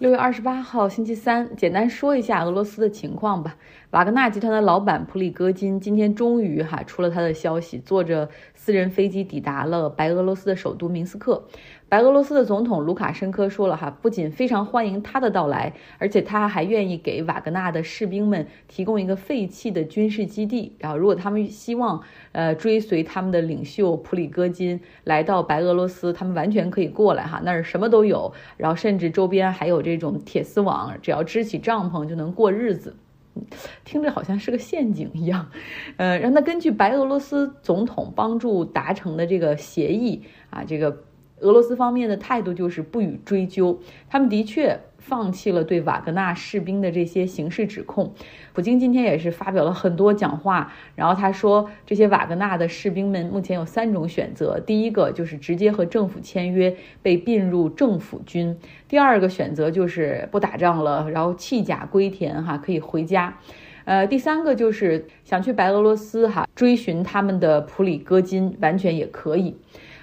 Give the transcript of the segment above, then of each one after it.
六月二十八号，星期三，简单说一下俄罗斯的情况吧。瓦格纳集团的老板普里戈金今天终于哈出了他的消息，坐着私人飞机抵达了白俄罗斯的首都明斯克。白俄罗斯的总统卢卡申科说了哈，不仅非常欢迎他的到来，而且他还愿意给瓦格纳的士兵们提供一个废弃的军事基地。然后，如果他们希望呃追随他们的领袖普里戈金来到白俄罗斯，他们完全可以过来哈，那儿什么都有，然后甚至周边还有这种铁丝网，只要支起帐篷就能过日子。听着好像是个陷阱一样，呃，让他根据白俄罗斯总统帮助达成的这个协议啊，这个。俄罗斯方面的态度就是不予追究，他们的确放弃了对瓦格纳士兵的这些刑事指控。普京今天也是发表了很多讲话，然后他说，这些瓦格纳的士兵们目前有三种选择：第一个就是直接和政府签约，被并入政府军；第二个选择就是不打仗了，然后弃甲归田，哈，可以回家；呃，第三个就是想去白俄罗斯，哈，追寻他们的普里戈金，完全也可以。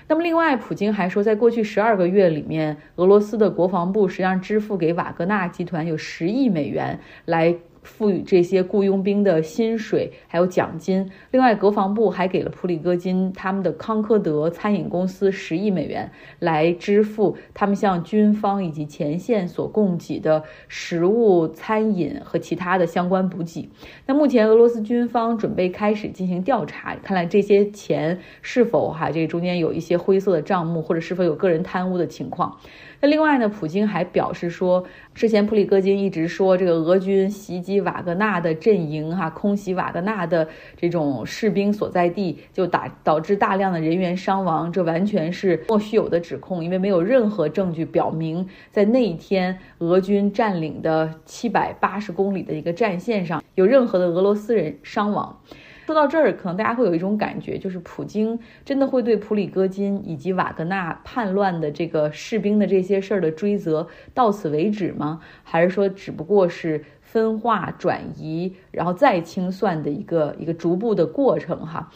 那么，另外，普京还说，在过去十二个月里面，俄罗斯的国防部实际上支付给瓦格纳集团有十亿美元来。赋予这些雇佣兵的薪水还有奖金。另外，国防部还给了普里戈金他们的康科德餐饮公司十亿美元，来支付他们向军方以及前线所供给的食物、餐饮和其他的相关补给。那目前，俄罗斯军方准备开始进行调查，看来这些钱是否哈这中间有一些灰色的账目，或者是否有个人贪污的情况。那另外呢，普京还表示说，之前普里戈金一直说这个俄军袭击瓦格纳的阵营，哈，空袭瓦格纳的这种士兵所在地，就打导致大量的人员伤亡，这完全是莫须有的指控，因为没有任何证据表明在那一天俄军占领的七百八十公里的一个战线上有任何的俄罗斯人伤亡。说到这儿，可能大家会有一种感觉，就是普京真的会对普里戈金以及瓦格纳叛乱的这个士兵的这些事儿的追责到此为止吗？还是说只不过是分化转移，然后再清算的一个一个逐步的过程？哈。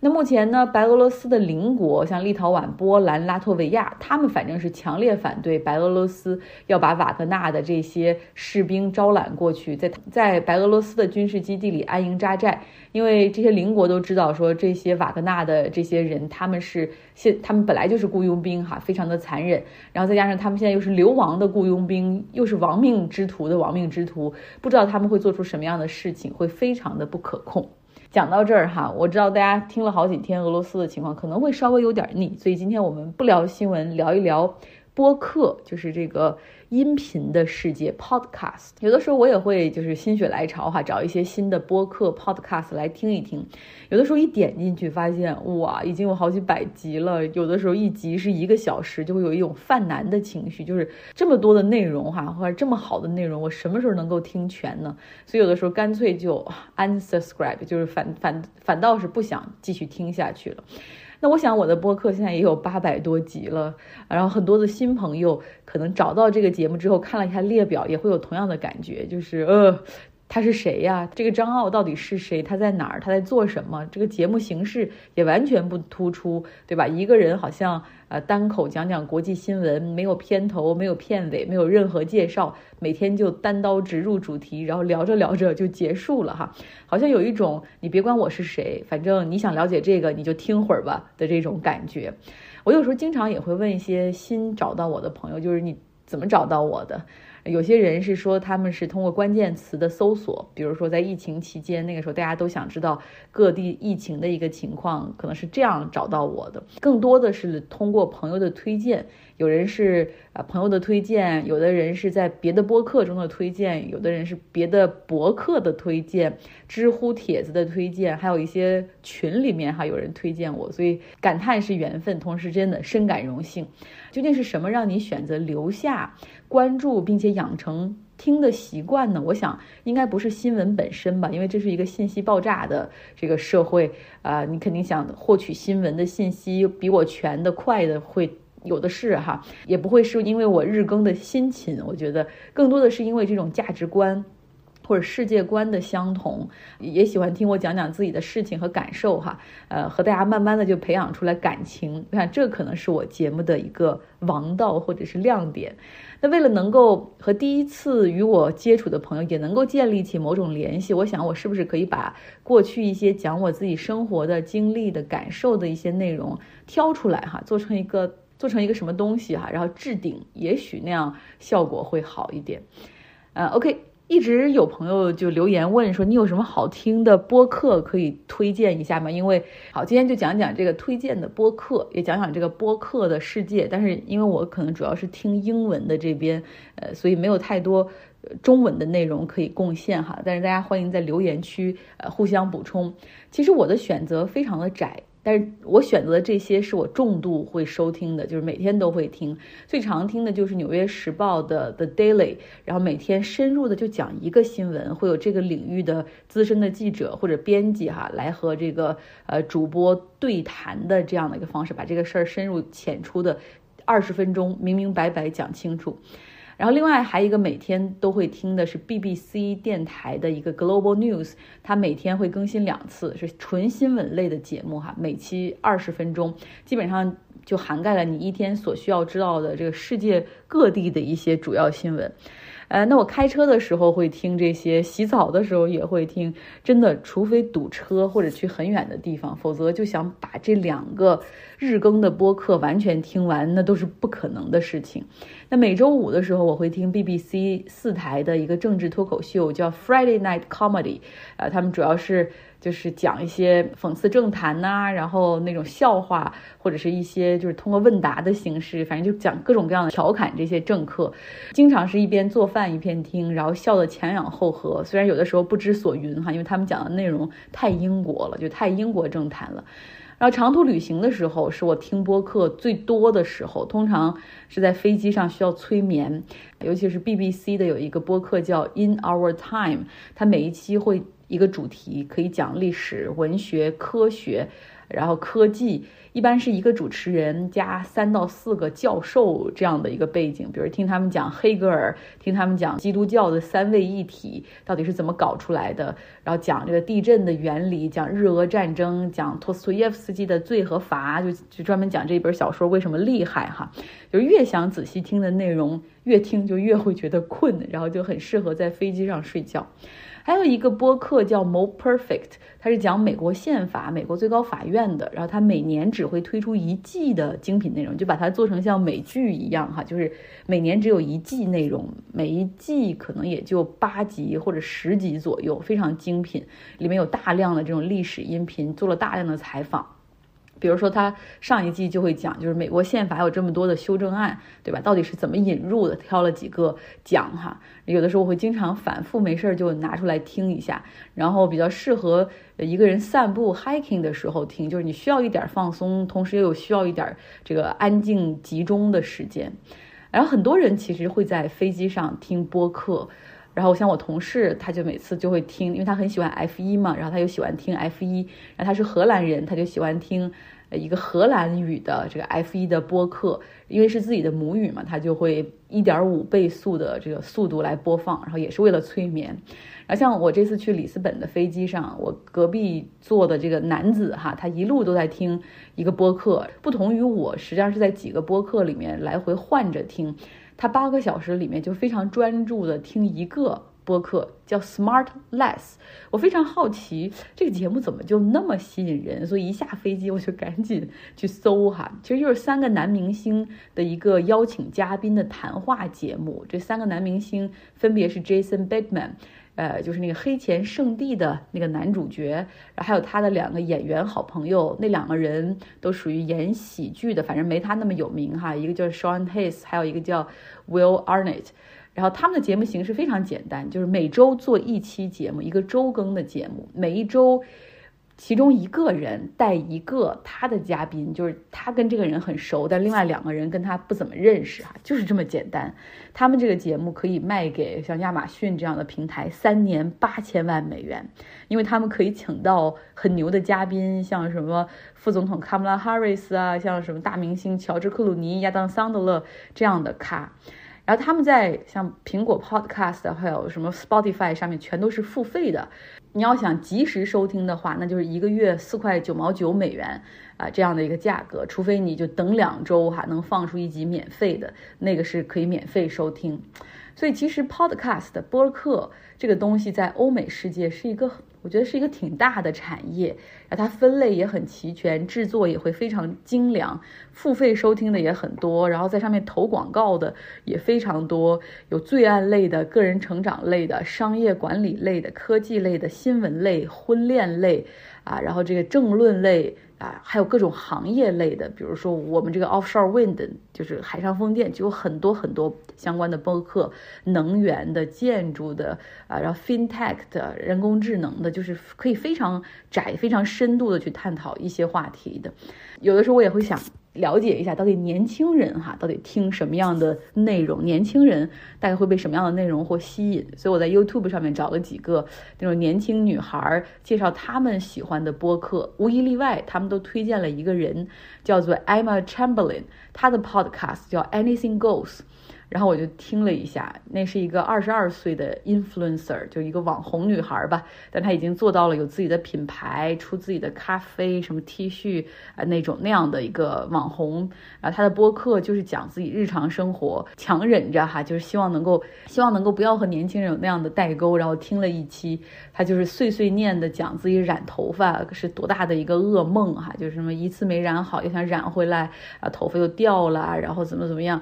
那目前呢，白俄罗斯的邻国像立陶宛、波兰、拉脱维亚，他们反正是强烈反对白俄罗斯要把瓦格纳的这些士兵招揽过去，在在白俄罗斯的军事基地里安营扎寨。因为这些邻国都知道，说这些瓦格纳的这些人，他们是现他们本来就是雇佣兵，哈，非常的残忍。然后再加上他们现在又是流亡的雇佣兵，又是亡命之徒的亡命之徒，不知道他们会做出什么样的事情，会非常的不可控。讲到这儿哈，我知道大家听了好几天俄罗斯的情况，可能会稍微有点腻，所以今天我们不聊新闻，聊一聊播客，就是这个。音频的世界，Podcast，有的时候我也会就是心血来潮哈，找一些新的播客 Podcast 来听一听。有的时候一点进去，发现哇，已经有好几百集了。有的时候一集是一个小时，就会有一种犯难的情绪，就是这么多的内容哈，或者这么好的内容，我什么时候能够听全呢？所以有的时候干脆就 unsubscribe，就是反反反倒是不想继续听下去了。那我想我的播客现在也有八百多集了，然后很多的新朋友可能找到这个节目之后看了一下列表，也会有同样的感觉，就是呃。他是谁呀？这个张傲到底是谁？他在哪儿？他在做什么？这个节目形式也完全不突出，对吧？一个人好像呃单口讲讲国际新闻，没有片头，没有片尾，没有任何介绍，每天就单刀直入主题，然后聊着聊着就结束了哈，好像有一种你别管我是谁，反正你想了解这个你就听会儿吧的这种感觉。我有时候经常也会问一些新找到我的朋友，就是你怎么找到我的？有些人是说他们是通过关键词的搜索，比如说在疫情期间，那个时候大家都想知道各地疫情的一个情况，可能是这样找到我的。更多的是通过朋友的推荐，有人是啊朋友的推荐，有的人是在别的播客中的推荐，有的人是别的博客的推荐，知乎帖子的推荐，还有一些群里面哈有人推荐我，所以感叹是缘分，同时真的深感荣幸。究竟是什么让你选择留下关注，并且养成听的习惯呢？我想应该不是新闻本身吧，因为这是一个信息爆炸的这个社会啊，你肯定想获取新闻的信息比我全的快的会有的是哈，也不会是因为我日更的辛勤，我觉得更多的是因为这种价值观。或者世界观的相同，也喜欢听我讲讲自己的事情和感受哈，呃，和大家慢慢的就培养出来感情，你看这可能是我节目的一个王道或者是亮点。那为了能够和第一次与我接触的朋友也能够建立起某种联系，我想我是不是可以把过去一些讲我自己生活的经历的感受的一些内容挑出来哈，做成一个做成一个什么东西哈，然后置顶，也许那样效果会好一点。呃，OK。一直有朋友就留言问说，你有什么好听的播客可以推荐一下吗？因为好，今天就讲讲这个推荐的播客，也讲讲这个播客的世界。但是因为我可能主要是听英文的这边，呃，所以没有太多中文的内容可以贡献哈。但是大家欢迎在留言区呃互相补充。其实我的选择非常的窄。但是我选择的这些是我重度会收听的，就是每天都会听。最常听的就是《纽约时报》的 The Daily，然后每天深入的就讲一个新闻，会有这个领域的资深的记者或者编辑哈来和这个呃主播对谈的这样的一个方式，把这个事儿深入浅出的二十分钟明明白白讲清楚。然后另外还一个每天都会听的是 BBC 电台的一个 Global News，它每天会更新两次，是纯新闻类的节目哈，每期二十分钟，基本上就涵盖了你一天所需要知道的这个世界各地的一些主要新闻。呃，那我开车的时候会听这些，洗澡的时候也会听。真的，除非堵车或者去很远的地方，否则就想把这两个日更的播客完全听完，那都是不可能的事情。那每周五的时候，我会听 BBC 四台的一个政治脱口秀，叫 Friday Night Comedy。呃，他们主要是。就是讲一些讽刺政坛呐，然后那种笑话，或者是一些就是通过问答的形式，反正就讲各种各样的调侃这些政客。经常是一边做饭一片听，然后笑得前仰后合。虽然有的时候不知所云哈，因为他们讲的内容太英国了，就太英国政坛了。然后长途旅行的时候是我听播客最多的时候，通常是在飞机上需要催眠，尤其是 BBC 的有一个播客叫 In Our Time，它每一期会。一个主题可以讲历史、文学、科学，然后科技，一般是一个主持人加三到四个教授这样的一个背景。比如听他们讲黑格尔，听他们讲基督教的三位一体到底是怎么搞出来的，然后讲这个地震的原理，讲日俄战争，讲托斯托耶夫斯基的《罪和罚》，就就专门讲这本小说为什么厉害哈。就越想仔细听的内容，越听就越会觉得困，然后就很适合在飞机上睡觉。还有一个播客叫 More Perfect，它是讲美国宪法、美国最高法院的。然后它每年只会推出一季的精品内容，就把它做成像美剧一样哈，就是每年只有一季内容，每一季可能也就八集或者十集左右，非常精品，里面有大量的这种历史音频，做了大量的采访。比如说，他上一季就会讲，就是美国宪法有这么多的修正案，对吧？到底是怎么引入的？挑了几个讲哈。有的时候我会经常反复没事儿就拿出来听一下，然后比较适合一个人散步 hiking 的时候听，就是你需要一点放松，同时又有需要一点这个安静集中的时间。然后很多人其实会在飞机上听播客，然后像我同事，他就每次就会听，因为他很喜欢 F 一嘛，然后他又喜欢听 F 一，然后他是荷兰人，他就喜欢听。一个荷兰语的这个 F 一的播客，因为是自己的母语嘛，他就会一点五倍速的这个速度来播放，然后也是为了催眠。然后像我这次去里斯本的飞机上，我隔壁坐的这个男子哈，他一路都在听一个播客，不同于我，实际上是在几个播客里面来回换着听，他八个小时里面就非常专注的听一个。播客叫 Smart Less，我非常好奇这个节目怎么就那么吸引人，所以一下飞机我就赶紧去搜哈。其实就是三个男明星的一个邀请嘉宾的谈话节目。这三个男明星分别是 Jason Bateman，呃，就是那个《黑钱圣地》的那个男主角，然后还有他的两个演员好朋友，那两个人都属于演喜剧的，反正没他那么有名哈。一个叫 Sean Hayes，还有一个叫 Will Arnett。然后他们的节目形式非常简单，就是每周做一期节目，一个周更的节目。每一周，其中一个人带一个他的嘉宾，就是他跟这个人很熟，但另外两个人跟他不怎么认识哈，就是这么简单。他们这个节目可以卖给像亚马逊这样的平台三年八千万美元，因为他们可以请到很牛的嘉宾，像什么副总统卡姆拉哈瑞斯啊，像什么大明星乔治克鲁尼、亚当桑德勒这样的咖。然后他们在像苹果 Podcast 还有什么 Spotify 上面全都是付费的。你要想及时收听的话，那就是一个月四块九毛九美元啊这样的一个价格，除非你就等两周哈，能放出一集免费的，那个是可以免费收听。所以其实 Podcast 播客这个东西在欧美世界是一个。我觉得是一个挺大的产业，然后它分类也很齐全，制作也会非常精良，付费收听的也很多，然后在上面投广告的也非常多，有罪案类的、个人成长类的、商业管理类的、科技类的、新闻类、婚恋类啊，然后这个政论类。啊，还有各种行业类的，比如说我们这个 offshore wind，就是海上风电，就有很多很多相关的播客，能源的、建筑的啊，然后 fintech 的、人工智能的，就是可以非常窄、非常深度的去探讨一些话题的。有的时候我也会想。了解一下到底年轻人哈到底听什么样的内容，年轻人大概会被什么样的内容或吸引，所以我在 YouTube 上面找了几个那种年轻女孩介绍她们喜欢的播客，无一例外，她们都推荐了一个人，叫做 Emma Chamberlain，她的 Podcast 叫 Anything Goes。然后我就听了一下，那是一个二十二岁的 influencer，就一个网红女孩吧，但她已经做到了有自己的品牌，出自己的咖啡什么 T 恤啊那种那样的一个网红。然后她的播客就是讲自己日常生活，强忍着哈，就是希望能够希望能够不要和年轻人有那样的代沟。然后听了一期，她就是碎碎念的讲自己染头发是多大的一个噩梦哈，就是什么一次没染好又想染回来啊，头发又掉了，然后怎么怎么样。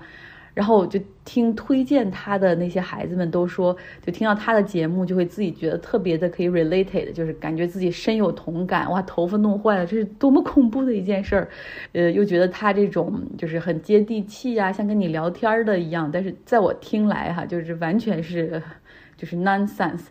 然后我就听推荐他的那些孩子们都说，就听到他的节目，就会自己觉得特别的可以 related，就是感觉自己深有同感。哇，头发弄坏了，这是多么恐怖的一件事儿。呃，又觉得他这种就是很接地气啊，像跟你聊天的一样。但是在我听来哈，就是完全是就是 nonsense。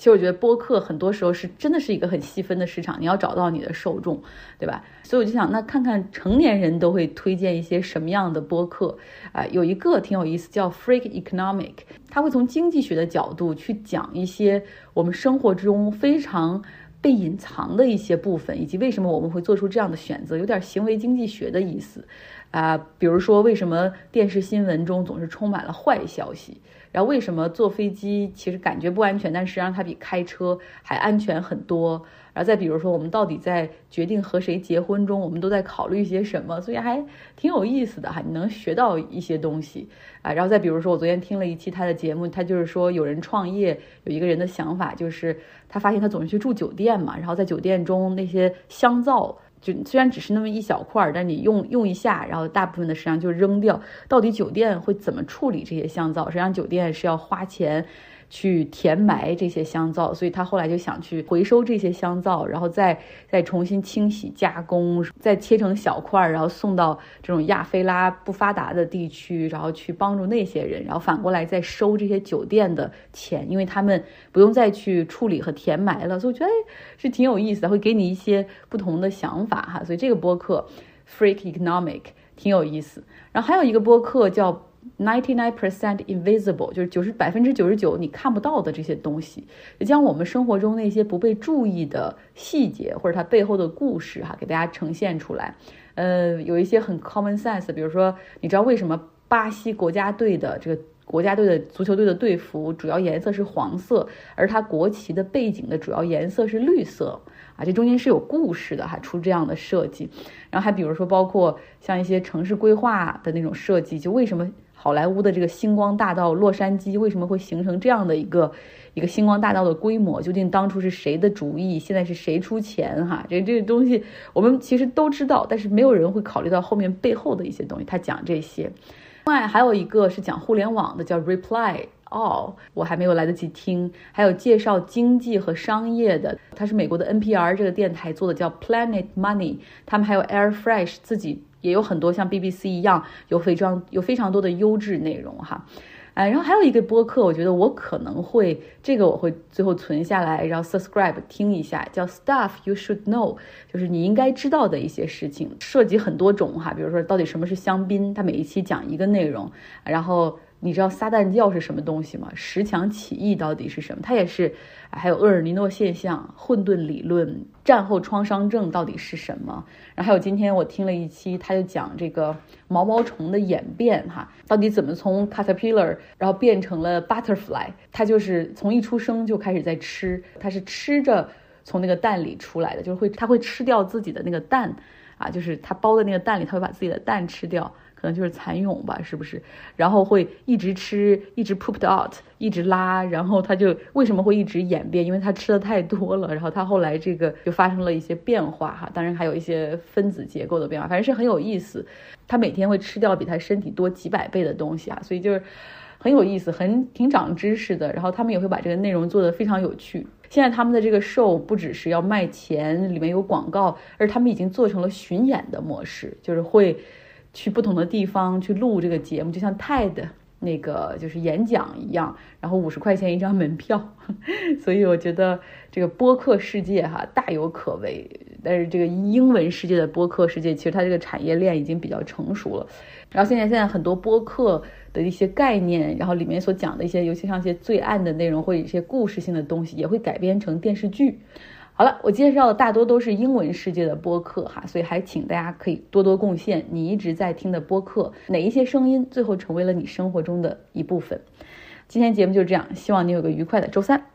其实我觉得播客很多时候是真的是一个很细分的市场，你要找到你的受众，对吧？所以我就想，那看看成年人都会推荐一些什么样的播客啊？有一个挺有意思，叫 Freak Economic，他会从经济学的角度去讲一些我们生活中非常被隐藏的一些部分，以及为什么我们会做出这样的选择，有点行为经济学的意思啊。比如说，为什么电视新闻中总是充满了坏消息？然后为什么坐飞机其实感觉不安全，但实际上它比开车还安全很多？然后再比如说，我们到底在决定和谁结婚中，我们都在考虑一些什么？所以还挺有意思的哈，你能学到一些东西啊。然后再比如说，我昨天听了一期他的节目，他就是说有人创业，有一个人的想法就是他发现他总是去住酒店嘛，然后在酒店中那些香皂。就虽然只是那么一小块儿，但你用用一下，然后大部分的实际上就扔掉。到底酒店会怎么处理这些香皂？实际上酒店是要花钱。去填埋这些香皂，所以他后来就想去回收这些香皂，然后再再重新清洗加工，再切成小块，然后送到这种亚非拉不发达的地区，然后去帮助那些人，然后反过来再收这些酒店的钱，因为他们不用再去处理和填埋了。所以我觉得是挺有意思的，会给你一些不同的想法哈。所以这个播客 Freak Economic 挺有意思。然后还有一个播客叫。Ninety nine percent invisible，就是九十百分之九十九你看不到的这些东西，将我们生活中那些不被注意的细节或者它背后的故事哈，给大家呈现出来。呃，有一些很 common sense，比如说，你知道为什么巴西国家队的这个国家队的足球队的队服主要颜色是黄色，而它国旗的背景的主要颜色是绿色啊？这中间是有故事的哈，出这样的设计。然后还比如说，包括像一些城市规划的那种设计，就为什么？好莱坞的这个星光大道，洛杉矶为什么会形成这样的一个一个星光大道的规模？究竟当初是谁的主意？现在是谁出钱？哈，这这个东西我们其实都知道，但是没有人会考虑到后面背后的一些东西。他讲这些，另外还有一个是讲互联网的，叫 Reply All，我还没有来得及听。还有介绍经济和商业的，它是美国的 NPR 这个电台做的，叫 Planet Money。他们还有 Air Fresh 自己。也有很多像 BBC 一样有非常有非常多的优质内容哈，哎，然后还有一个播客，我觉得我可能会这个我会最后存下来，然后 subscribe 听一下，叫 Stuff You Should Know，就是你应该知道的一些事情，涉及很多种哈，比如说到底什么是香槟，它每一期讲一个内容，然后你知道撒旦教是什么东西吗？十强起义到底是什么？它也是，还有厄尔尼诺现象、混沌理论、战后创伤症到底是什么？然后还有今天我听了一期，他就讲这个毛毛虫的演变，哈，到底怎么从 caterpillar 然后变成了 butterfly？它就是从一出生就开始在吃，它是吃着从那个蛋里出来的，就是会它会吃掉自己的那个蛋。啊，就是它包的那个蛋里，它会把自己的蛋吃掉，可能就是蚕蛹吧，是不是？然后会一直吃，一直 pooped out，一直拉，然后它就为什么会一直演变？因为它吃的太多了，然后它后来这个就发生了一些变化哈，当然还有一些分子结构的变化，反正是很有意思。它每天会吃掉比它身体多几百倍的东西啊，所以就是很有意思，很挺长知识的。然后他们也会把这个内容做得非常有趣。现在他们的这个 show 不只是要卖钱，里面有广告，而他们已经做成了巡演的模式，就是会去不同的地方去录这个节目，就像 TED 那个就是演讲一样，然后五十块钱一张门票。所以我觉得这个播客世界哈大有可为，但是这个英文世界的播客世界其实它这个产业链已经比较成熟了。然后现在现在很多播客。的一些概念，然后里面所讲的一些，尤其像一些罪案的内容或者一些故事性的东西，也会改编成电视剧。好了，我介绍的大多都是英文世界的播客哈，所以还请大家可以多多贡献你一直在听的播客，哪一些声音最后成为了你生活中的一部分。今天节目就这样，希望你有个愉快的周三。